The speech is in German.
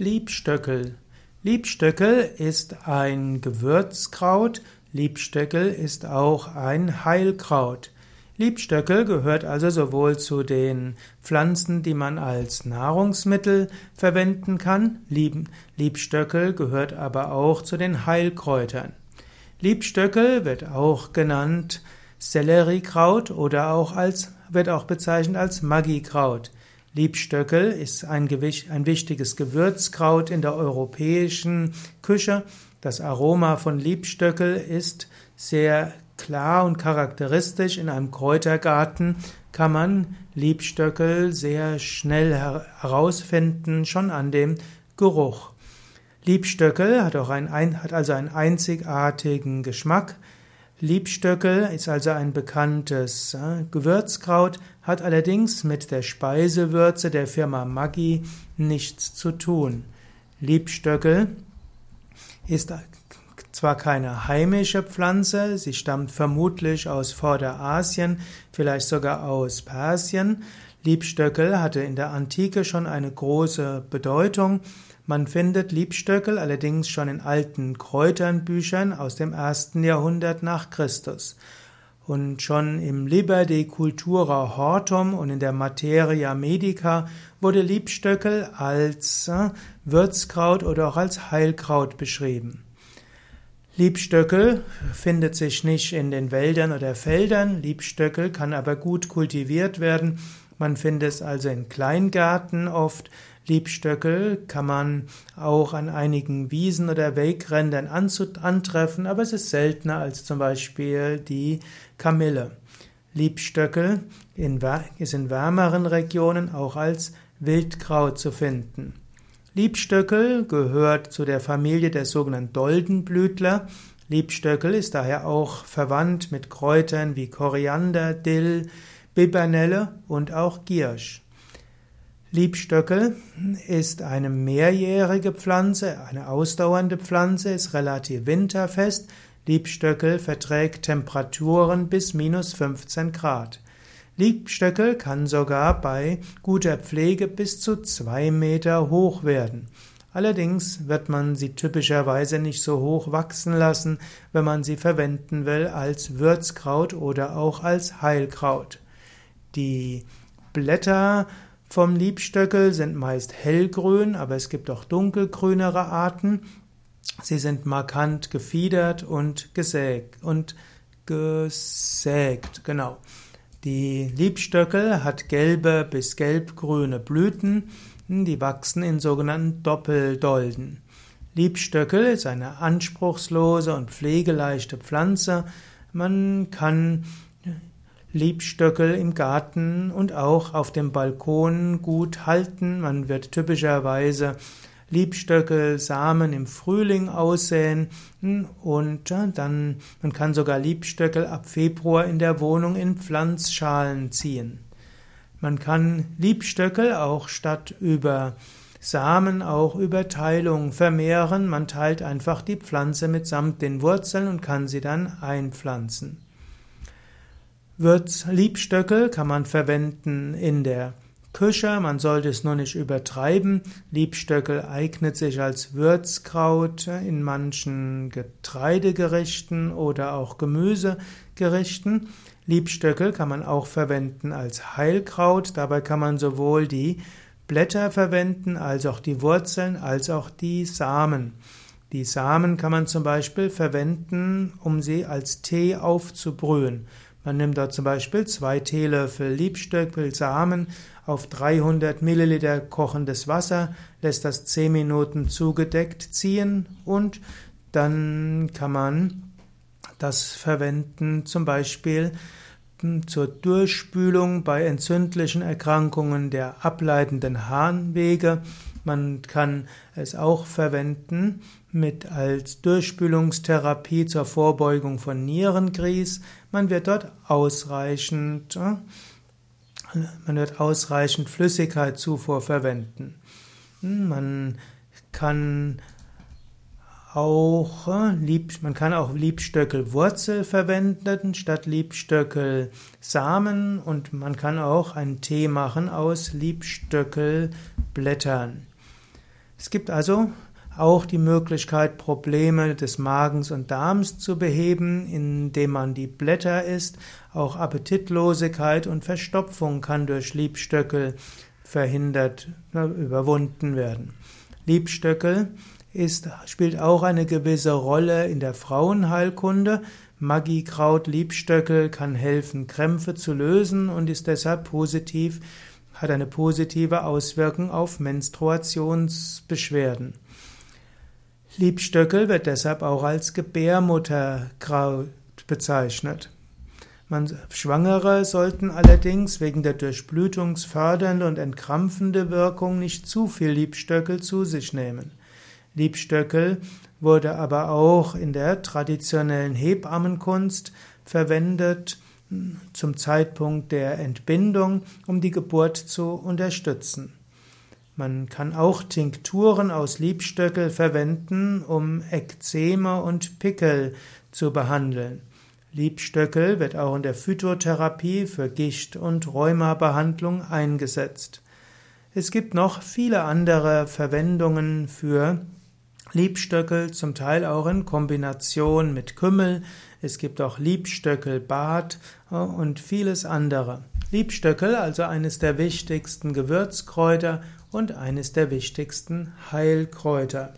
Liebstöckel. Liebstöckel ist ein Gewürzkraut. Liebstöckel ist auch ein Heilkraut. Liebstöckel gehört also sowohl zu den Pflanzen, die man als Nahrungsmittel verwenden kann. Liebstöckel gehört aber auch zu den Heilkräutern. Liebstöckel wird auch genannt Selleriekraut oder auch als, wird auch bezeichnet als Maggikraut. Liebstöckel ist ein, ein wichtiges Gewürzkraut in der europäischen Küche. Das Aroma von Liebstöckel ist sehr klar und charakteristisch. In einem Kräutergarten kann man Liebstöckel sehr schnell herausfinden, schon an dem Geruch. Liebstöckel hat, auch ein, hat also einen einzigartigen Geschmack. Liebstöckel ist also ein bekanntes äh, Gewürzkraut, hat allerdings mit der Speisewürze der Firma Maggi nichts zu tun. Liebstöckel ist zwar keine heimische Pflanze, sie stammt vermutlich aus Vorderasien, vielleicht sogar aus Persien. Liebstöckel hatte in der Antike schon eine große Bedeutung. Man findet Liebstöckel allerdings schon in alten Kräuternbüchern aus dem ersten Jahrhundert nach Christus. Und schon im Liber de Cultura Hortum und in der Materia Medica wurde Liebstöckel als äh, Würzkraut oder auch als Heilkraut beschrieben. Liebstöckel findet sich nicht in den Wäldern oder Feldern. Liebstöckel kann aber gut kultiviert werden. Man findet es also in Kleingärten oft. Liebstöckel kann man auch an einigen Wiesen oder Wegrändern antreffen, aber es ist seltener als zum Beispiel die Kamille. Liebstöckel ist in wärmeren Regionen auch als Wildkraut zu finden. Liebstöckel gehört zu der Familie der sogenannten Doldenblütler. Liebstöckel ist daher auch verwandt mit Kräutern wie Koriander, Dill, Bibernelle und auch Giersch. Liebstöckel ist eine mehrjährige Pflanze, eine ausdauernde Pflanze, ist relativ winterfest. Liebstöckel verträgt Temperaturen bis minus 15 Grad. Liebstöckel kann sogar bei guter Pflege bis zu zwei Meter hoch werden. Allerdings wird man sie typischerweise nicht so hoch wachsen lassen, wenn man sie verwenden will als Würzkraut oder auch als Heilkraut. Die Blätter vom Liebstöckel sind meist hellgrün, aber es gibt auch dunkelgrünere Arten. Sie sind markant gefiedert und gesägt und gesägt, genau. Die Liebstöckel hat gelbe bis gelbgrüne Blüten, die wachsen in sogenannten Doppeldolden. Liebstöckel ist eine anspruchslose und pflegeleichte Pflanze. Man kann Liebstöckel im Garten und auch auf dem Balkon gut halten. Man wird typischerweise Liebstöckel, Samen im Frühling aussäen und dann, man kann sogar Liebstöckel ab Februar in der Wohnung in Pflanzschalen ziehen. Man kann Liebstöckel auch statt über Samen auch über Teilung vermehren. Man teilt einfach die Pflanze mitsamt den Wurzeln und kann sie dann einpflanzen. Würzliebstöckel kann man verwenden in der Küche, man sollte es nur nicht übertreiben. Liebstöckel eignet sich als Würzkraut in manchen Getreidegerichten oder auch Gemüsegerichten. Liebstöckel kann man auch verwenden als Heilkraut. Dabei kann man sowohl die Blätter verwenden, als auch die Wurzeln, als auch die Samen. Die Samen kann man zum Beispiel verwenden, um sie als Tee aufzubrühen. Man nimmt da zum Beispiel zwei Teelöffel Liebstöckelsamen auf 300 Milliliter kochendes Wasser, lässt das 10 Minuten zugedeckt ziehen und dann kann man das verwenden zum Beispiel zur Durchspülung bei entzündlichen Erkrankungen der ableitenden Harnwege. Man kann es auch verwenden mit als Durchspülungstherapie zur Vorbeugung von Nierengrieß. Man wird dort ausreichend, äh, man wird ausreichend Flüssigkeitszufuhr verwenden. Man kann auch äh, man kann auch Liebstöckelwurzel verwenden statt Liebstöckelsamen und man kann auch einen Tee machen aus Liebstöckelblättern. Es gibt also auch die Möglichkeit, Probleme des Magens und Darms zu beheben, indem man die Blätter isst. Auch Appetitlosigkeit und Verstopfung kann durch Liebstöckel verhindert, überwunden werden. Liebstöckel ist, spielt auch eine gewisse Rolle in der Frauenheilkunde. Magikraut Liebstöckel kann helfen, Krämpfe zu lösen und ist deshalb positiv, hat eine positive Auswirkung auf Menstruationsbeschwerden. Liebstöckel wird deshalb auch als Gebärmutterkraut bezeichnet. Man, Schwangere sollten allerdings wegen der durchblutungsfördernde und entkrampfende Wirkung nicht zu viel Liebstöckel zu sich nehmen. Liebstöckel wurde aber auch in der traditionellen Hebammenkunst verwendet zum Zeitpunkt der Entbindung, um die Geburt zu unterstützen. Man kann auch Tinkturen aus Liebstöckel verwenden, um Ekzeme und Pickel zu behandeln. Liebstöckel wird auch in der Phytotherapie für Gicht- und Rheumabehandlung eingesetzt. Es gibt noch viele andere Verwendungen für Liebstöckel, zum Teil auch in Kombination mit Kümmel. Es gibt auch Liebstöckelbad äh, und vieles andere. Liebstöckel, also eines der wichtigsten Gewürzkräuter und eines der wichtigsten Heilkräuter.